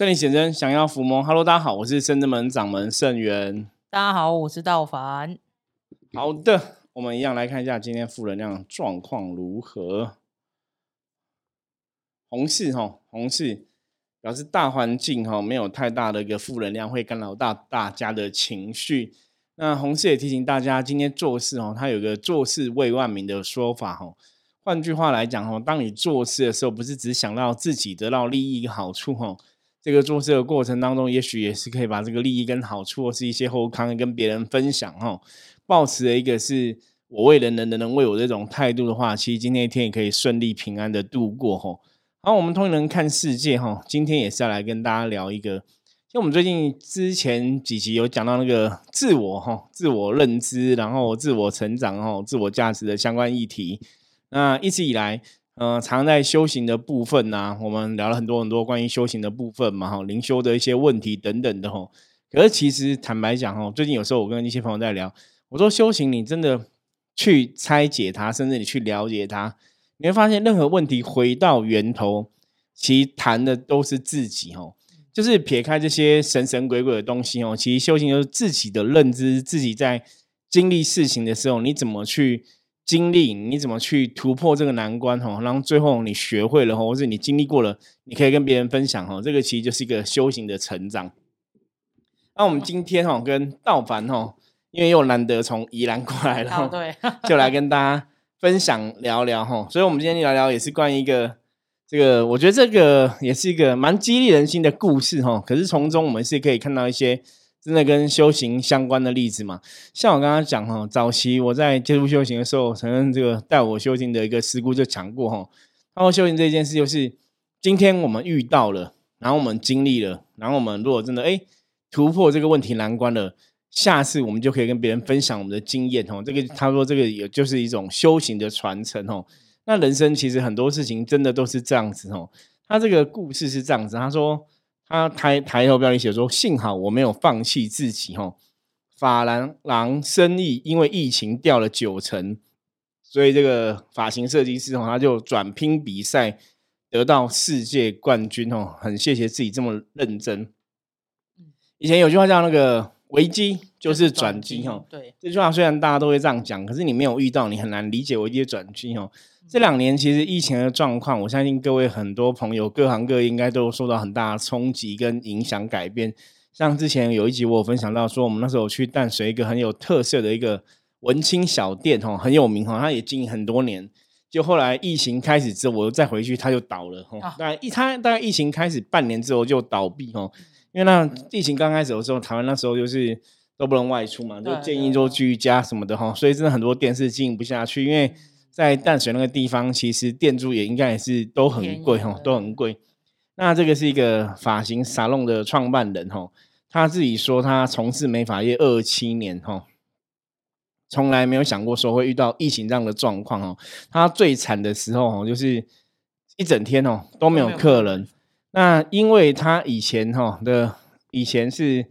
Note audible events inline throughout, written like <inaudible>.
圣灵显真，想要伏魔。Hello，大家好，我是圣之门掌门圣元。大家好，我是道凡。好的，我们一样来看一下今天负能量状况如何。红四哈，红四表示大环境哈没有太大的一个负能量，会干扰到大家的情绪。那红四也提醒大家，今天做事哦，它有个做事为万民的说法哈。换句话来讲哦，当你做事的时候，不是只想到自己得到利益好处哈。这个做事的过程当中，也许也是可以把这个利益跟好处，或是一些后康跟别人分享哈。保持的一个是我为人人，人人为我这种态度的话，其实今天一天也可以顺利平安的度过哈。好，我们通人看世界哈，今天也是要来跟大家聊一个，就我们最近之前几集有讲到那个自我哈、自我认知，然后自我成长哈、自我价值的相关议题。那一直以来。呃，常在修行的部分呢，我们聊了很多很多关于修行的部分嘛，哈，灵修的一些问题等等的哈。可是其实坦白讲哈，最近有时候我跟一些朋友在聊，我说修行你真的去拆解它，甚至你去了解它，你会发现任何问题回到源头，其实谈的都是自己哈，就是撇开这些神神鬼鬼的东西哦，其实修行就是自己的认知，自己在经历事情的时候，你怎么去。经历你怎么去突破这个难关哈，然后最后你学会了哈，或者你经历过了，你可以跟别人分享哈，这个其实就是一个修行的成长。那我们今天哈跟道凡哈，因为又难得从宜兰过来了，对，<laughs> 就来跟大家分享聊聊哈。所以，我们今天聊聊也是关于一个这个，我觉得这个也是一个蛮激励人心的故事哈。可是从中我们是可以看到一些。真的跟修行相关的例子嘛？像我刚刚讲哈，早期我在接触修行的时候，承认这个带我修行的一个师姑就讲过哈，他说修行这件事就是今天我们遇到了，然后我们经历了，然后我们如果真的哎突破这个问题难关了，下次我们就可以跟别人分享我们的经验哦。这个他说这个也就是一种修行的传承哦。那人生其实很多事情真的都是这样子哦。他这个故事是这样子，他说。他抬抬头标题写说：“幸好我没有放弃自己。”哈，法兰郎生意因为疫情掉了九成，所以这个发型设计师哦，他就转拼比赛得到世界冠军哦，很谢谢自己这么认真。以前有句话叫那个危机就是转机哈，对这句话虽然大家都会这样讲，可是你没有遇到，你很难理解危机转机哦。这两年其实疫情的状况，我相信各位很多朋友各行各业应该都受到很大的冲击跟影响改变。像之前有一集我有分享到说，我们那时候去淡水一个很有特色的一个文青小店哈，很有名哈，它也经营很多年。就后来疫情开始之后，我又再回去，它就倒了哈。那一它大概疫情开始半年之后就倒闭哈，因为那疫情刚开始的时候，台湾那时候就是都不能外出嘛，就建议做居家什么的哈，所以真的很多店是经营不下去，因为。在淡水那个地方，其实店租也应该也是都很贵哦，都很贵。那这个是一个发型沙龙的创办人哦，他自己说他从事美发业二七年哦，从来没有想过说会遇到疫情这样的状况哦。他最惨的时候哦，就是一整天哦都没有客人。那因为他以前哈的以前是。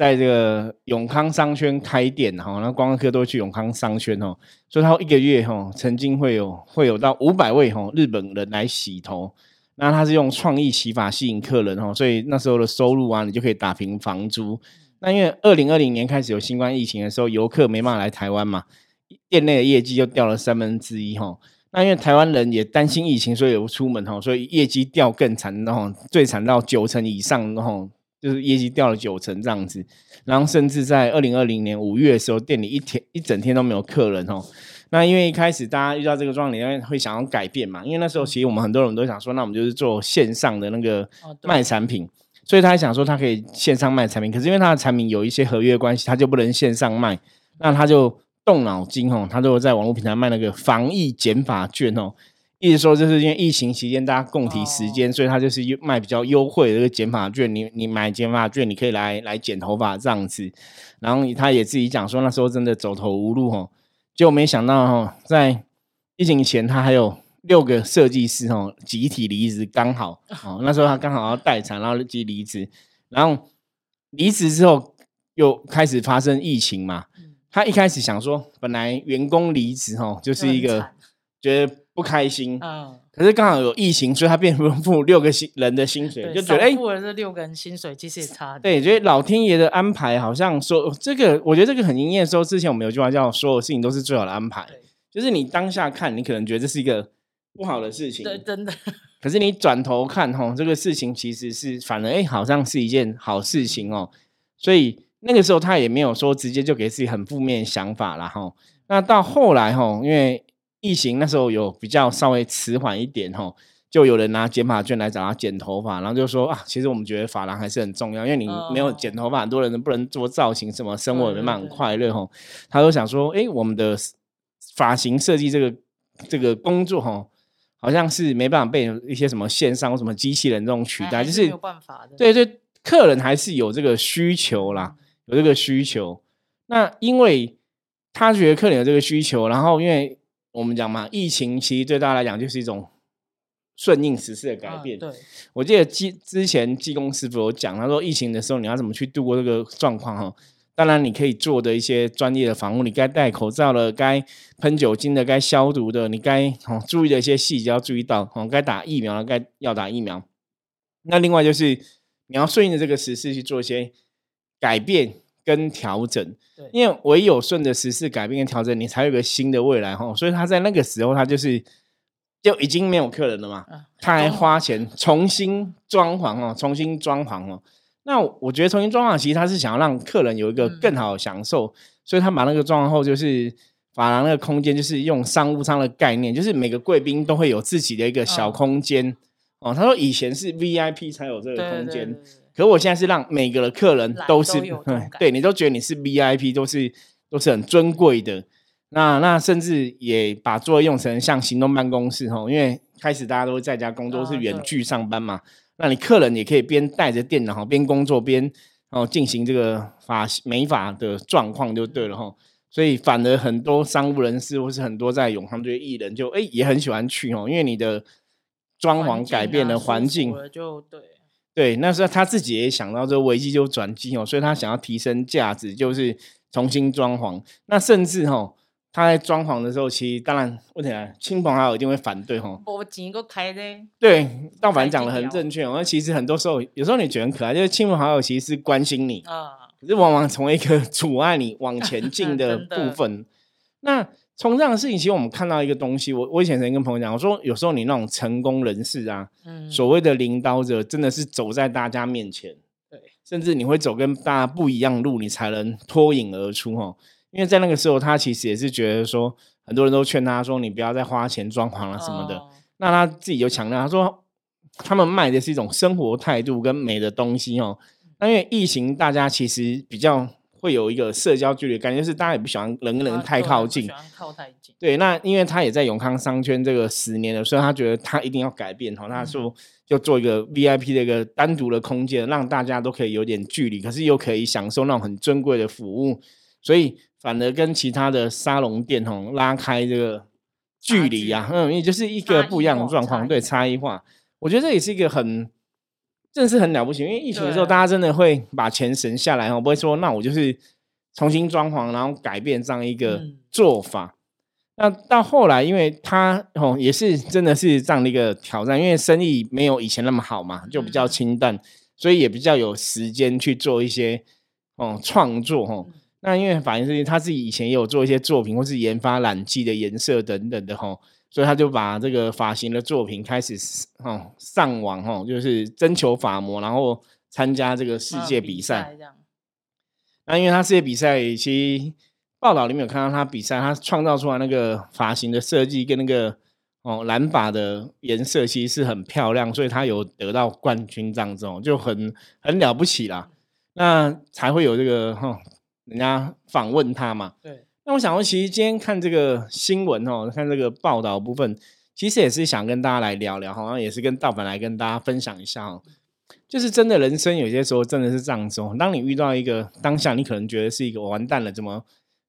在这个永康商圈开店哈，那光客都去永康商圈哦，所以他一个月哈，曾经会有会有到五百位哈日本人来洗头，那他是用创意洗发吸引客人哈，所以那时候的收入啊，你就可以打平房租。那因为二零二零年开始有新冠疫情的时候，游客没办法来台湾嘛，店内的业绩就掉了三分之一哈。那因为台湾人也担心疫情，所以有出门哈，所以业绩掉更惨，然后最惨到九成以上，然后。就是业绩掉了九成这样子，然后甚至在二零二零年五月的时候，店里一天一整天都没有客人哦。那因为一开始大家遇到这个状况，会想要改变嘛。因为那时候其实我们很多人都想说，那我们就是做线上的那个卖产品，所以他想说他可以线上卖产品。可是因为他的产品有一些合约关系，他就不能线上卖。那他就动脑筋哦，他就在网络平台卖那个防疫减法券哦。意思说，就是因为疫情期间大家共体时间，所以他就是卖比较优惠的这个减法券。你你买减法券，你可以来来剪头发这样子。然后他也自己讲说，那时候真的走投无路哦，结果没想到哈，在疫情前他还有六个设计师哦集体离职，刚好哦那时候他刚好要待产，然后即离职。然后离职之后又开始发生疫情嘛，他一开始想说，本来员工离职哦就是一个觉得。不开心。嗯，可是刚好有疫情，所以他变成付六个薪人的薪水，就觉得哎，付了这六个人薪水其实也差。对，觉得老天爷的安排好像说这个，我觉得这个很应验。说之前我们有句话叫“所有事情都是最好的安排”，就是你当下看你可能觉得这是一个不好的事情，对，真的。<laughs> 可是你转头看哈，这个事情其实是反而哎，好像是一件好事情哦。所以那个时候他也没有说直接就给自己很负面想法了哈。那到后来哈，因为疫情那时候有比较稍微迟缓一点哈，就有人拿剪发卷来找他剪头发，然后就说啊，其实我们觉得发廊还是很重要，因为你没有剪头发，很多人不能做造型，什么生活没办法快乐哈。他都想说，哎，我们的发型设计这个这个工作哈。好像是没办法被一些什么线上或什么机器人这种取代，就是没有办法的。对对，客人还是有这个需求啦，有这个需求。那因为他觉得客人有这个需求，然后因为我们讲嘛，疫情其实对大家来讲就是一种顺应时势的改变。对，我记得之之前技工师傅有讲，他说疫情的时候你要怎么去度过这个状况哈。当然，你可以做的一些专业的防护，你该戴口罩了，该喷酒精的，该消毒的，你该哦注意的一些细节要注意到哦。该打疫苗了，该要打疫苗。那另外就是你要顺应着这个时事去做一些改变跟调整。因为唯有顺着时事改变跟调整，你才有个新的未来哈。所以他在那个时候，他就是就已经没有客人了嘛，他还花钱重新装潢哦，重新装潢哦。那我觉得重新装潢，其实他是想要让客人有一个更好的享受，所以他把那个装潢后，就是法廊那个空间，就是用商务舱的概念，就是每个贵宾都会有自己的一个小空间哦。他说以前是 VIP 才有这个空间，可我现在是让每个的客人都是，对你都觉得你是 VIP，都是都是很尊贵的。那那甚至也把座位用成像行动办公室哦，因为开始大家都在家工作，是远距上班嘛。那你客人也可以边带着电脑哈，边工作边哦进行这个法美法的状况就对了哈。所以反而很多商务人士或是很多在永康这些艺人就哎也很喜欢去哦，因为你的装潢改变了环境，就对对。那时候他自己也想到这个危机就转机哦，所以他想要提升价值，就是重新装潢。那甚至哈。他在装潢的时候，其实当然问题来，亲朋好友一定会反对哈。我钱个开的。对，道凡讲的很正确。那其实很多时候，有时候你觉得很可爱，就是亲朋好友其实是关心你啊，可是往往从一个阻碍你往前进 <laughs> 的部分。那从这样的事情，其实我们看到一个东西。我我以前曾经跟朋友讲，我说有时候你那种成功人士啊，嗯，所谓的领导者，真的是走在大家面前，对，甚至你会走跟大家不一样路，你才能脱颖而出哦。因为在那个时候，他其实也是觉得说，很多人都劝他说：“你不要再花钱装潢了什么的。”那他自己就强调他说：“他们卖的是一种生活态度跟美的东西哦。”那因为疫情，大家其实比较会有一个社交距离感觉，是大家也不喜欢人跟人太靠近，靠太近。对，那因为他也在永康商圈这个十年了，所以他觉得他一定要改变哈。他说就做一个 VIP 的一个单独的空间，让大家都可以有点距离，可是又可以享受那种很尊贵的服务，所以。反而跟其他的沙龙店吼拉开这个距离啊，嗯，也就是一个不一样的状况，对差异化，我觉得这也是一个很，真的是很了不起。因为疫情的时候，大家真的会把钱省下来哦，不会说那我就是重新装潢，然后改变这样一个做法。那到后来，因为他哦也是真的是这样的一个挑战，因为生意没有以前那么好嘛，就比较清淡，所以也比较有时间去做一些哦创作哦。那因为法型设计他自己以前也有做一些作品，或是研发染剂的颜色等等的哈，所以他就把这个发型的作品开始哦上网哦，就是征求法模，然后参加这个世界比赛。那因为他世界比赛，其实报道里面有看到他比赛，他创造出来那个发型的设计跟那个哦染发的颜色其实是很漂亮，所以他有得到冠军这样子哦，就很很了不起啦。那才会有这个哈。人家访问他嘛？对。那我想说，其实今天看这个新闻哦，看这个报道部分，其实也是想跟大家来聊聊，好像也是跟道本来跟大家分享一下哦。就是真的人生有些时候真的是这样子哦。当你遇到一个当下，你可能觉得是一个完蛋了，怎么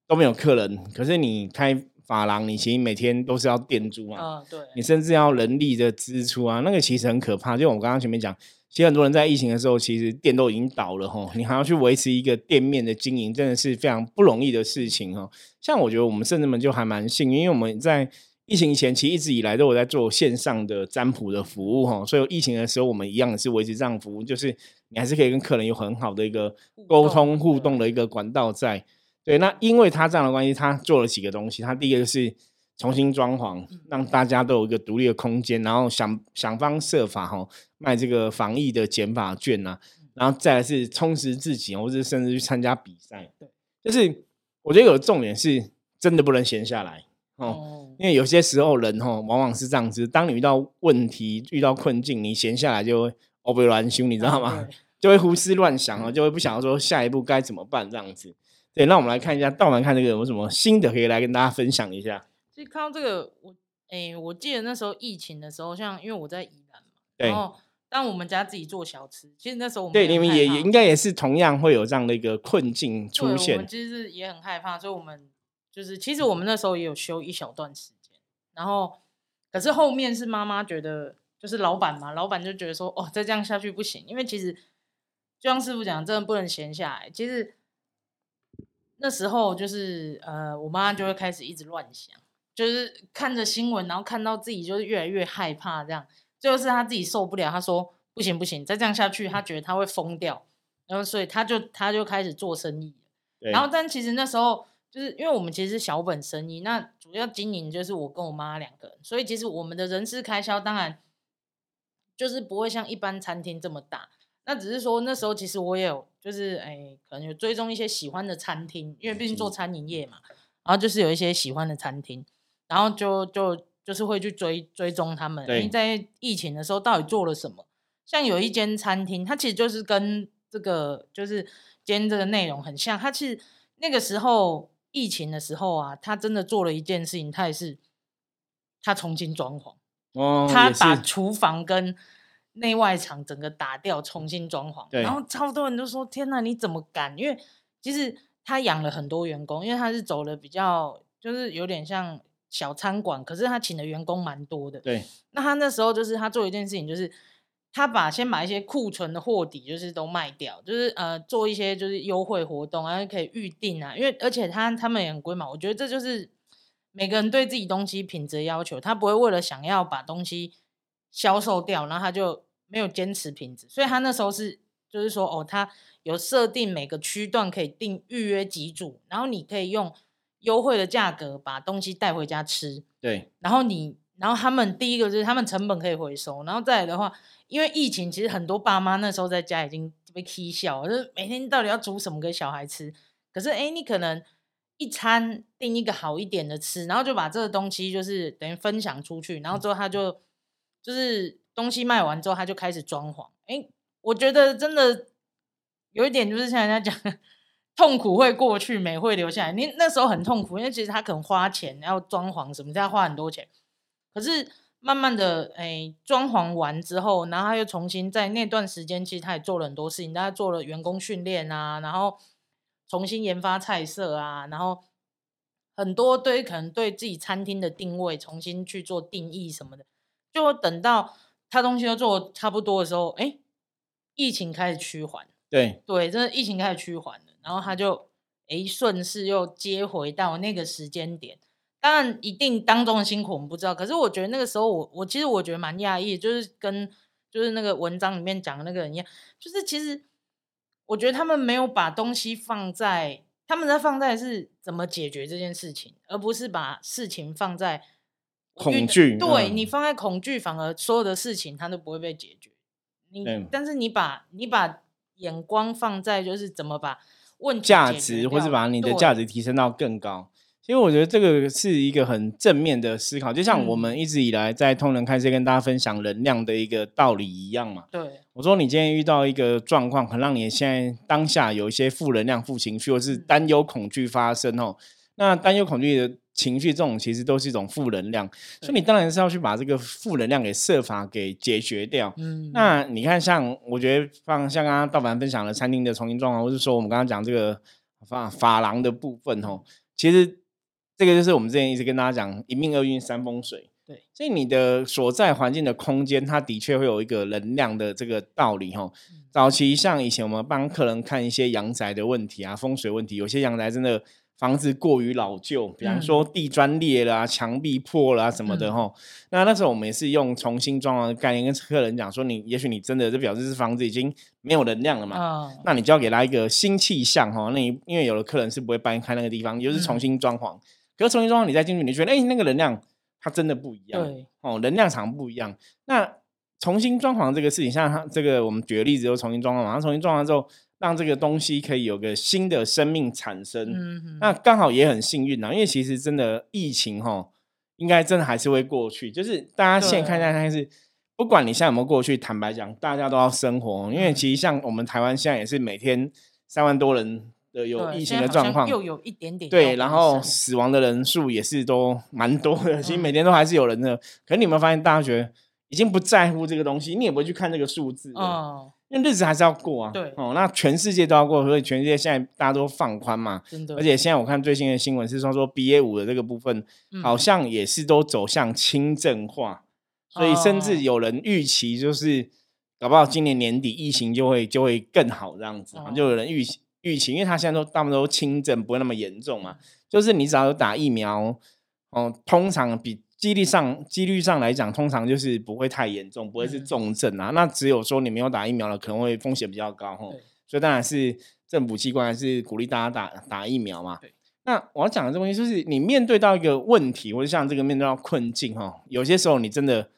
都没有客人，可是你开发廊，你其实每天都是要店租嘛。啊，对。你甚至要人力的支出啊，那个其实很可怕。就我刚刚前面讲。其实很多人在疫情的时候，其实店都已经倒了哈，你还要去维持一个店面的经营，真的是非常不容易的事情哈。像我觉得我们甚至们就还蛮幸运，因为我们在疫情前其实一直以来都有在做线上的占卜的服务哈，所以疫情的时候我们一样是维持这样服务，就是你还是可以跟客人有很好的一个沟通互动的一个管道在。对，那因为他这样的关系，他做了几个东西。他第一个是重新装潢，让大家都有一个独立的空间，然后想想方设法哈卖这个防疫的减法券呐，然后再来是充实自己，或者甚至去参加比赛。对，就是我觉得有个重点是真的不能闲下来哦，因为有些时候人哈往往是这样子，当你遇到问题、遇到困境，你闲下来就会哦不乱修，你知道吗？<laughs> 就会胡思乱想哦，就会不想要说下一步该怎么办这样子。对，那我们来看一下，倒来看这个有什么新的可以来跟大家分享一下。看到这个，我哎，我记得那时候疫情的时候，像因为我在宜兰嘛，然后当我们家自己做小吃，其实那时候我们对你们也也应该也是同样会有这样的一个困境出现。我们其实也很害怕，所以我们就是其实我们那时候也有休一小段时间，然后可是后面是妈妈觉得，就是老板嘛，老板就觉得说，哦，再这样下去不行，因为其实就像师傅讲，真的不能闲下来，其实。那时候就是呃，我妈就会开始一直乱想，就是看着新闻，然后看到自己就是越来越害怕，这样。最后是他自己受不了，他说不行不行，再这样下去，他觉得他会疯掉，然后所以他就他就开始做生意，然后但其实那时候就是因为我们其实是小本生意，那主要经营就是我跟我妈两个人，所以其实我们的人事开销当然就是不会像一般餐厅这么大。那只是说那时候其实我也有，就是哎，可能有追踪一些喜欢的餐厅，因为毕竟做餐饮业嘛，然后就是有一些喜欢的餐厅，然后就就就是会去追追踪他们，因为在疫情的时候到底做了什么。像有一间餐厅，它其实就是跟这个就是今天这个内容很像，它其实那个时候疫情的时候啊，他真的做了一件事情，他也是他重新装潢，哦，他把厨房跟内外场整个打掉，重新装潢，然后超多人都说：“天哪，你怎么敢？”因为其实他养了很多员工，因为他是走了比较，就是有点像小餐馆，可是他请的员工蛮多的。对，那他那时候就是他做一件事情，就是他把先把一些库存的货底就是都卖掉，就是呃做一些就是优惠活动，然后可以预定啊。因为而且他他们也很贵嘛，我觉得这就是每个人对自己东西品质要求，他不会为了想要把东西。销售掉，然后他就没有坚持品质，所以他那时候是就是说，哦，他有设定每个区段可以定预约几组，然后你可以用优惠的价格把东西带回家吃。对，然后你，然后他们第一个就是他们成本可以回收，然后再来的话，因为疫情，其实很多爸妈那时候在家已经被踢笑，就是每天到底要煮什么给小孩吃？可是哎，你可能一餐订一个好一点的吃，然后就把这个东西就是等于分享出去，然后之后他就。就是东西卖完之后，他就开始装潢。哎，我觉得真的有一点，就是像人家讲，痛苦会过去，美会留下来。你那时候很痛苦，因为其实他可能花钱要装潢什么，要花很多钱。可是慢慢的，哎，装潢完之后，然后他又重新在那段时间，其实他也做了很多事情。他做了员工训练啊，然后重新研发菜色啊，然后很多对可能对自己餐厅的定位重新去做定义什么的。就等到他东西都做差不多的时候，哎，疫情开始趋缓，对对，真的疫情开始趋缓了，然后他就哎顺势又接回到那个时间点。当然，一定当中的辛苦我们不知道，可是我觉得那个时候我我其实我觉得蛮讶异，就是跟就是那个文章里面讲的那个人一样，就是其实我觉得他们没有把东西放在他们在放在是怎么解决这件事情，而不是把事情放在。恐惧，对你放在恐惧，反而所有的事情它都不会被解决。你，但是你把你把眼光放在就是怎么把问价值，或是把你的价值提升到更高。其实我觉得这个是一个很正面的思考，就像我们一直以来在通人开始跟大家分享能量的一个道理一样嘛。对，我说你今天遇到一个状况，可能让你现在当下有一些负能量、负情绪，或是担忧、恐惧发生哦。那担忧、恐惧的。情绪这种其实都是一种负能量，所以你当然是要去把这个负能量给设法给解决掉。嗯，那你看，像我觉得放像刚刚道凡分享的餐厅的重新装潢，或是说我们刚刚讲这个发发廊的部分哦，其实这个就是我们之前一直跟大家讲一命二运三风水。对，所以你的所在环境的空间，它的确会有一个能量的这个道理哈。早期像以前我们帮客人看一些阳宅的问题啊，风水问题，有些阳宅真的。房子过于老旧，比方嗯说地砖裂了、啊、墙壁破了啊什么的嗯哈、那那时候我们也是用重新装潢的概念跟客人讲说，你也许你真的就表示这房子已经没有能量了嘛，嗯，那你就要给他一个新气象哈。那你因为有的客人是不会搬开那个地方，也就是重嗯新装潢。可是重新装潢你再进去，你觉得哎、那个能量它真的不一样，对，哦，能量场不一样。那重新装潢这个事情，像他这个我们举个例子，就重新装潢嘛，他重新装潢之后，让这个东西可以有个新的生命产生。嗯，那刚好也很幸运啊，因为其实真的疫情哈，应该真的还是会过去。就是大家现在看一下，但是不管你现在有没有过去，坦白讲，大家都要生活。因为嗯其实像我们台湾现在也是每天三万多人的有疫情的状况，又有一点点对，然后死亡的人数也是都蛮多的，其实嗯每天都还是有人的。可是你有没有发现，大家觉得已经不在乎这个东西，你也不会去看这个数字了，嗯，因为日子还是要过啊。对哦，那全世界都要过，所以全世界现在大家都放宽嘛。真的，而且现在我看最新的新闻是说，说 B A 五的这个部分嗯好像也是都走向轻症化，所以甚哦至有人预期就是搞不好今年年底疫情就会就会更好这样子就有人预预期，因为他现在都大部分都轻症，不会那么严重嘛，就是你只要有打疫苗，哦，通常比几率上几率上来讲，通常就是不会太严重，不会是嗯重症啊。那只有说你没有打疫苗了，可能会风险比较高吼。所以当然是政府机关还是鼓励大家打打疫苗嘛。那我要讲的这东西就是，你面对到一个问题，或者像这个面对到困境哈，有些时候你真的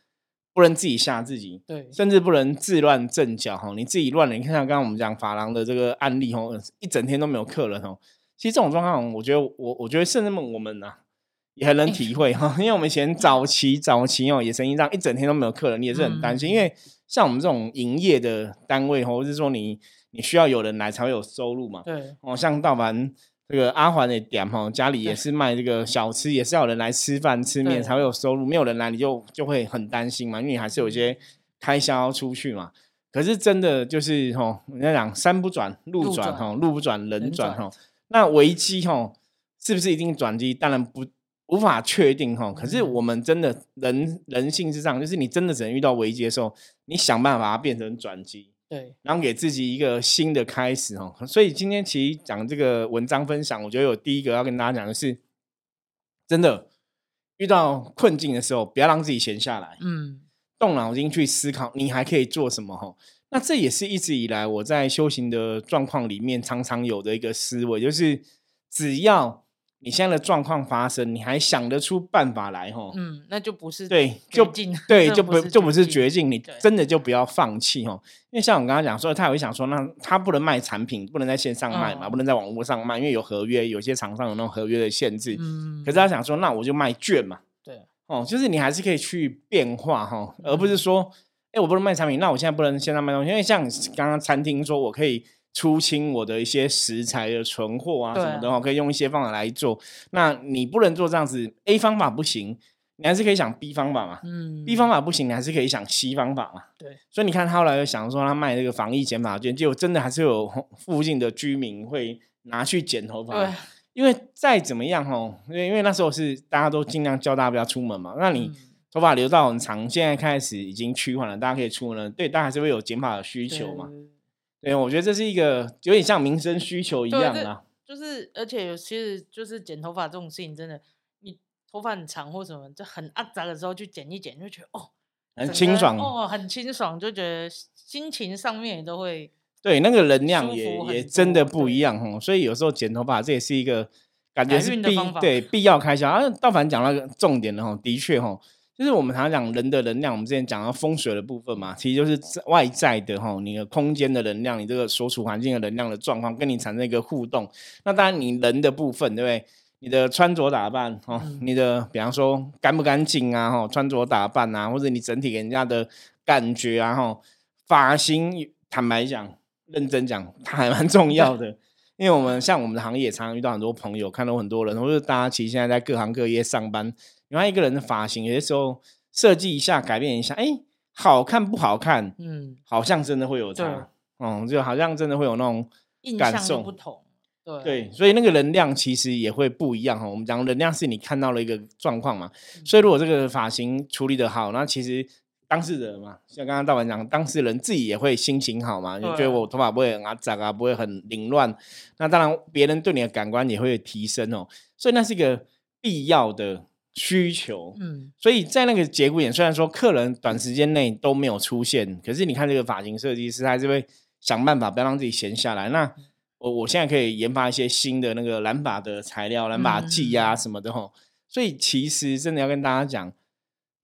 不能自己吓自己，对，甚至不能自乱阵脚哈。你自己乱了，你看像刚刚我们讲法郎的这个案例哈，一整天都没有客人哦。其实这种状况，我觉得我我觉得甚至我们呐、也很能体会哈，因为我们以前早期早期哦，也曾经这样一整天都没有客人，你也是很担心，嗯因为像我们这种营业的单位或者是说你你需要有人来才会有收入嘛。对，哦，像道凡这个阿环的店哈，家里也是卖这个小吃，也是要有人来吃饭吃面才会有收入，没有人来你就就会很担心嘛，因为你还是有一些开销出去嘛。可是真的就是吼，人家讲山不转路路转转吼，路不转人人转转吼。那危机吼是不是一定转机？当然不无法确定哈。可是嗯我们真的人人性之上，就是你真的只能遇到危机的时候，你想办法把它变成转机。对，然后给自己一个新的开始哦。所以今天其实讲这个文章分享，我觉得有第一个要跟大家讲的是，真的遇到困境的时候，不要让自己闲下来，嗯，动脑筋去思考你还可以做什么哈。那这也是一直以来我在修行的状况里面常常有的一个思维，就是只要你现在的状况发生，你还想得出办法来哈。嗯，那就不是对，就对，<laughs> 就不就不是绝境，你真的就不要放弃哦。因为像我刚刚讲说，他也会想说，那他不能卖产品，不能在线上卖嘛，嗯不能在网络上卖，因为有合约，有些厂商有那种合约的限制。嗯，可是他想说，那我就卖券嘛，对，哦，就是你还是可以去变化哈、而不是说，哎、我不能卖产品，那我现在不能线上卖东西，因为像刚刚餐厅说我可以出清我的一些食材的存货啊什么的，哦，可以用一些方法来做。那你不能做这样子，A 方法不行，你还是可以想 B 方法嘛。嗯 B 方法不行，你还是可以想 C 方法嘛。对，所以你看他后来又想说他卖这个防疫减法券，结果真的还是有附近的居民会拿去剪头发。对，因为再怎么样吼，因为因为那时候是大家都尽量叫大家不要出门嘛。那你嗯头发留到很长，现在开始已经趋缓了，大家可以出门了，对，大家还是会有减法的需求嘛。对对，我觉得这是一个有点像民生需求一样啦。就是，而且有其实就是剪头发这种事情，真的，你头发很长或什么，就很阿杂的时候去剪一剪，就觉得哦，很清爽哦，很清爽，就觉得心情上面也都会对，那个能量也也真的不一样吼，所以有时候剪头发这也是一个感觉是必对必要开销啊。道凡讲那个重点的吼，的确吼，就是我们常常讲人的能量，我们之前讲到风水的部分嘛，其实就是在外在的哈，你的空间的能量，你这个所处环境的能量的状况，跟你产生一个互动。那当然，你人的部分，对不对？你的穿着打扮哦，嗯你的比方说干不干净啊，哈，穿着打扮啊，或者你整体给人家的感觉啊，哈，发型，坦白讲，认真讲，它还蛮重要的。<laughs> 因为我们像我们的行业，常常遇到很多朋友，看到很多人，或者大家其实现在在各行各业上班，你看一个人的发型，有些时候设计一下、改变一下，哎，好看不好看，嗯好像真的会有对差，嗯，就好像真的会有那种感受都不同，对对，所以那个能量其实也会不一样哈。我们讲能量是你看到了一个状况嘛，嗯所以如果这个发型处理的好，那其实当事人嘛，像刚刚大文讲，当事人自己也会心情好嘛，就觉得我头发不会很阿杂啊，不会很凌乱。那当然，别人对你的感官也会提升哦。所以那是一个必要的需求。嗯，所以在那个节骨眼，虽然说客人短时间内都没有出现，可是你看这个发型设计师还是会想办法不要让自己闲下来。那我我现在可以研发一些新的那个染发的材料、染发剂啊什么的哈。所以其实真的要跟大家讲。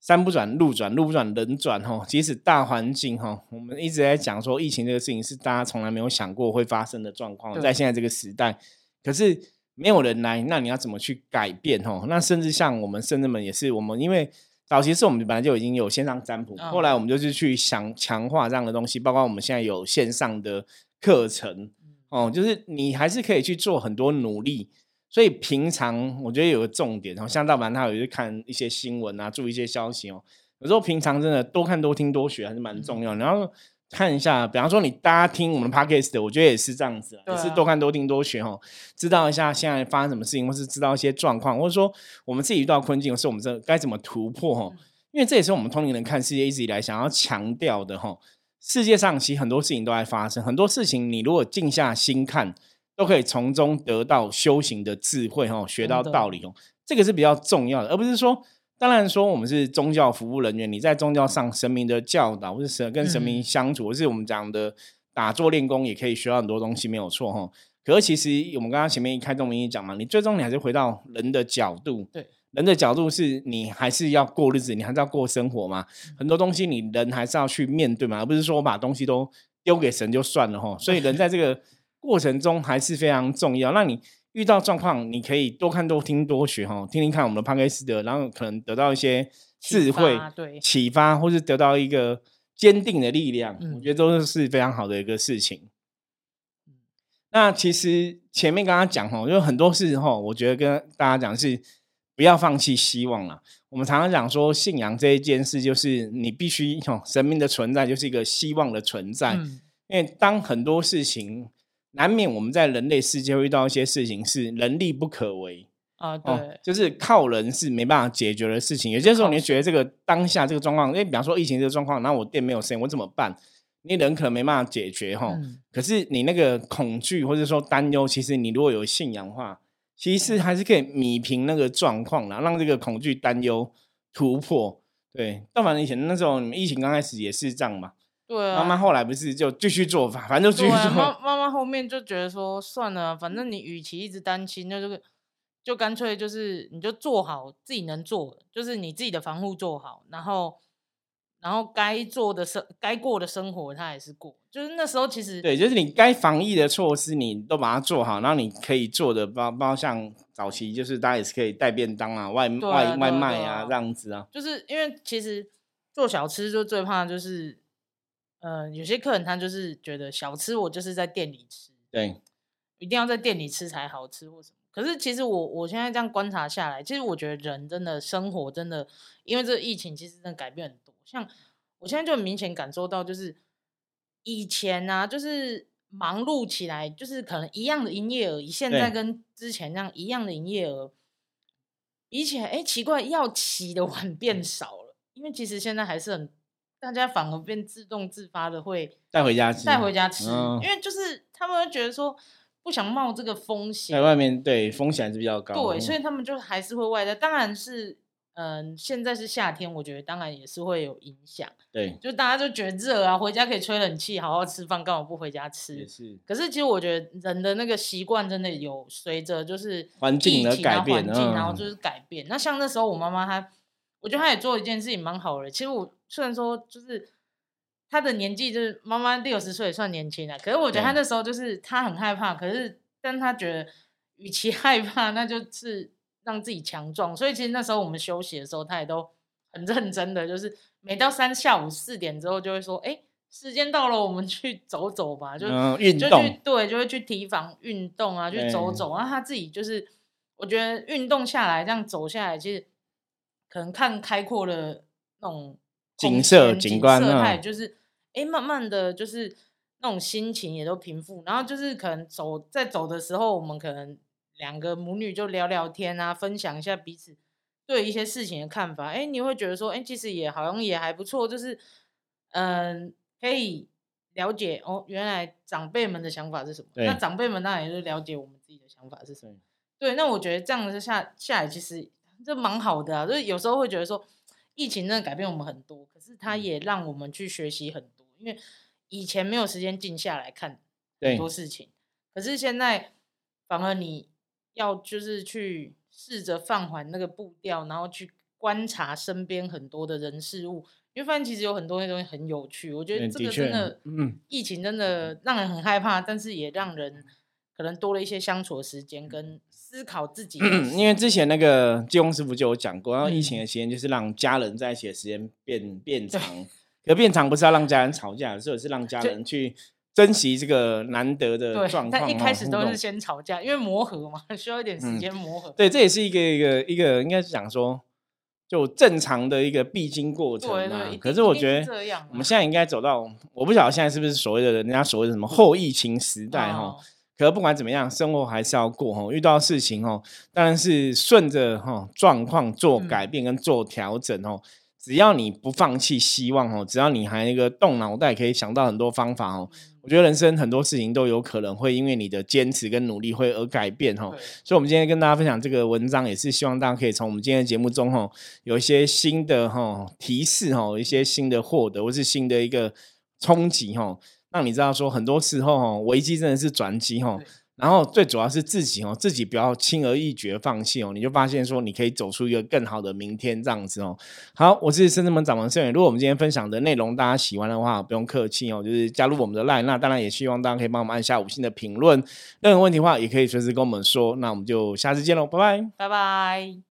山不转路转，路不转人转哈。即使大环境哈，我们一直在讲说疫情这个事情是大家从来没有想过会发生的状况，在现在这个时代，可是没有人来，那你要怎么去改变哦？那甚至像我们甚至们也是，我们因为早期是我们本来就已经有线上占卜，后来我们就是去想强化这样的东西，包括我们现在有线上的课程哦，就是你还是可以去做很多努力。所以平常我觉得有个重点，然后像大凡他有去看一些新闻啊，注意一些消息哦。有时候平常真的多看多听多学还是蛮重要。然后看一下，比方说你大家听我们的 podcast 的，我觉得也是这样子，也是多看多听多学哦，知道一下现在发生什么事情，或是知道一些状况，或者说我们自己遇到困境，是我们这该怎么突破哦。因为这也是我们通灵人看世界一直以来想要强调的哈。世界上其实很多事情都在发生，很多事情你如果静下心看。都可以从中得到修行的智慧哦，学到道理哦，这个是比较重要的，而不是说，当然说我们是宗教服务人员，你在宗教上神明的教导，或是神跟神明相处，或是我们讲的打坐练功，也可以学到很多东西，没有错哈。可是其实我们刚刚前面一开动明义讲嘛，你最终你还是回到人的角度，对，人的角度是你还是要过日子，你还是要过生活嘛，很多东西你人还是要去面对嘛，而不是说我把东西都丢给神就算了哈。所以人在这个。过程中还是非常重要。那你遇到状况，你可以多看、多听、多学哈，听听看我们的帕克斯德，然后可能得到一些智慧、启发，或是得到一个坚定的力量。我觉得都是非常好的一个事情。那其实前面刚刚讲哈，有很多事哈，我觉得跟大家讲是不要放弃希望了。我们常常讲说，信仰这一件事，就是你必须哈，生命的存在就是一个希望的存在。因为当很多事情难免我们在人类世界会遇到一些事情是人力不可为啊，对，就是靠人是没办法解决的事情。有些时候你觉得这个当下这个状况，因为比方说疫情这个状况，然后我店没有生意，我怎么办？你人可能没办法解决哈，可是你那个恐惧或者说担忧，其实你如果有信仰的话，其实还是可以米平那个状况啦，让这个恐惧担忧突破。对，但反正以前那时候你们疫情刚开始也是这样嘛。对啊，妈妈后来不是就继续做法，反正就继续做。妈 <laughs> 妈妈后面就觉得说，算了，反正你与其一直担心，那这个就干脆就是你就做好自己能做的，就是你自己的防护做好，然后然后该做的生该过的生活他也是过。就是那时候其实对，就是你该防疫的措施你都把它做好，然后你可以做的包包像早期就是大家也是可以带便当啊、外外外卖啊这样子啊。就是因为其实做小吃就最怕就是。呃，有些客人他就是觉得小吃我就是在店里吃，对，一定要在店里吃才好吃或什么。可是其实我我现在这样观察下来，其实我觉得人真的生活真的，因为这个疫情其实真的改变很多。像我现在就很明显感受到，就是以前呢，就是忙碌起来，就是可能一样的营业额，现在跟之前那样一样的营业额，比起来，哎，奇怪，要洗的 <laughs> 碗变少了，因为其实现在还是很。大家反而变自动自发的会带回家吃，带回家吃，因为就是他们会觉得说不想冒这个风险，在外面对风险还是比较高，对，所以他们就还是会外带。当然是，嗯，现在是夏天，我觉得当然也是会有影响，对，就大家就觉得热啊，回家可以吹冷气，好好吃饭，干嘛不回家吃？是。可是其实我觉得人的那个习惯真的有随着就是环境的改变，环境然后就是改变。那像那时候我妈妈她，我觉得他也做一件事情蛮好的。其实我。虽然说就是他的年纪就是妈妈六十岁算年轻了，可是我觉得他那时候就是他很害怕，可是但他觉得与其 <laughs> 害怕，那就是让自己强壮。所以其实那时候我们休息的时候，他也都很认真的，就是每到三下午四点之后就会说：“哎，时间到了，我们去走走吧。”就运动，对，就会去提防运动啊，去走走。然后他自己就是我觉得运动下来，这样走下来，其实可能看开阔的那种。景色、景观，色态就是，哎，慢慢的就是那种心情也都平复，然后就是可能走在走的时候，我们可能两个母女就聊聊天啊，分享一下彼此对一些事情的看法，哎，你会觉得说，哎，其实也好像也还不错，就是嗯，可以了解哦，原来长辈们的想法是什么。那长辈们当然也是了解我们自己的想法是什么。对，那我觉得这样子下下来，其实这蛮好的啊。就是有时候会觉得说，疫情真的改变我们很多，可是它也让我们去学习很多，因为以前没有时间静下来看很多事情，可是现在反而你要就是去。试着放缓那个步调，然后去观察身边很多的人事物，因为发现其实有很多那东西很有趣。我觉得这个真的，嗯，疫情真的让人很害怕，但是也让人可能多了一些相处的时间跟思考自己。因为之前那个济公师傅就有讲过，然后疫情的时间就是让家人在一起的时间变变长，可变长不是要让家人吵架，而是是让家人去。珍惜这个难得的状况，但一开始都是先吵架，因为磨合嘛，需要一点时间磨合。对，这也是一个一个一个，应该是讲说，就正常的一个必经过程啊。可是我觉得，我们现在应该走到，我不晓得现在是不是所谓的人家所谓的什么后疫情时代哈。可是不管怎么样，生活还是要过哈。遇到事情哦，当然是顺着哈状况做改变跟做调整哦。只要你不放弃希望哦，只要你还那个动脑袋，可以想到很多方法哦。我觉得人生很多事情都有可能会因为你的坚持跟努力会而改变哈，所以，我们今天跟大家分享这个文章，也是希望大家可以从我们今天的节目中哈，有一些新的哈提示哈，一些新的获得，或是新的一个冲击哈，让你知道说，很多时候哦，危机真的是转机哦。然后最主要是自己哦，自己不要轻而易举放弃哦，你就发现说你可以走出一个更好的明天这样子哦。好，我是深圳门掌门盛远。如果我们今天分享的内容大家喜欢的话，不用客气哦，就是加入我们的 line。那当然也希望大家可以帮我们按下五星的评论，任何问题的话也可以随时跟我们说。那我们就下次见喽，拜拜，拜拜。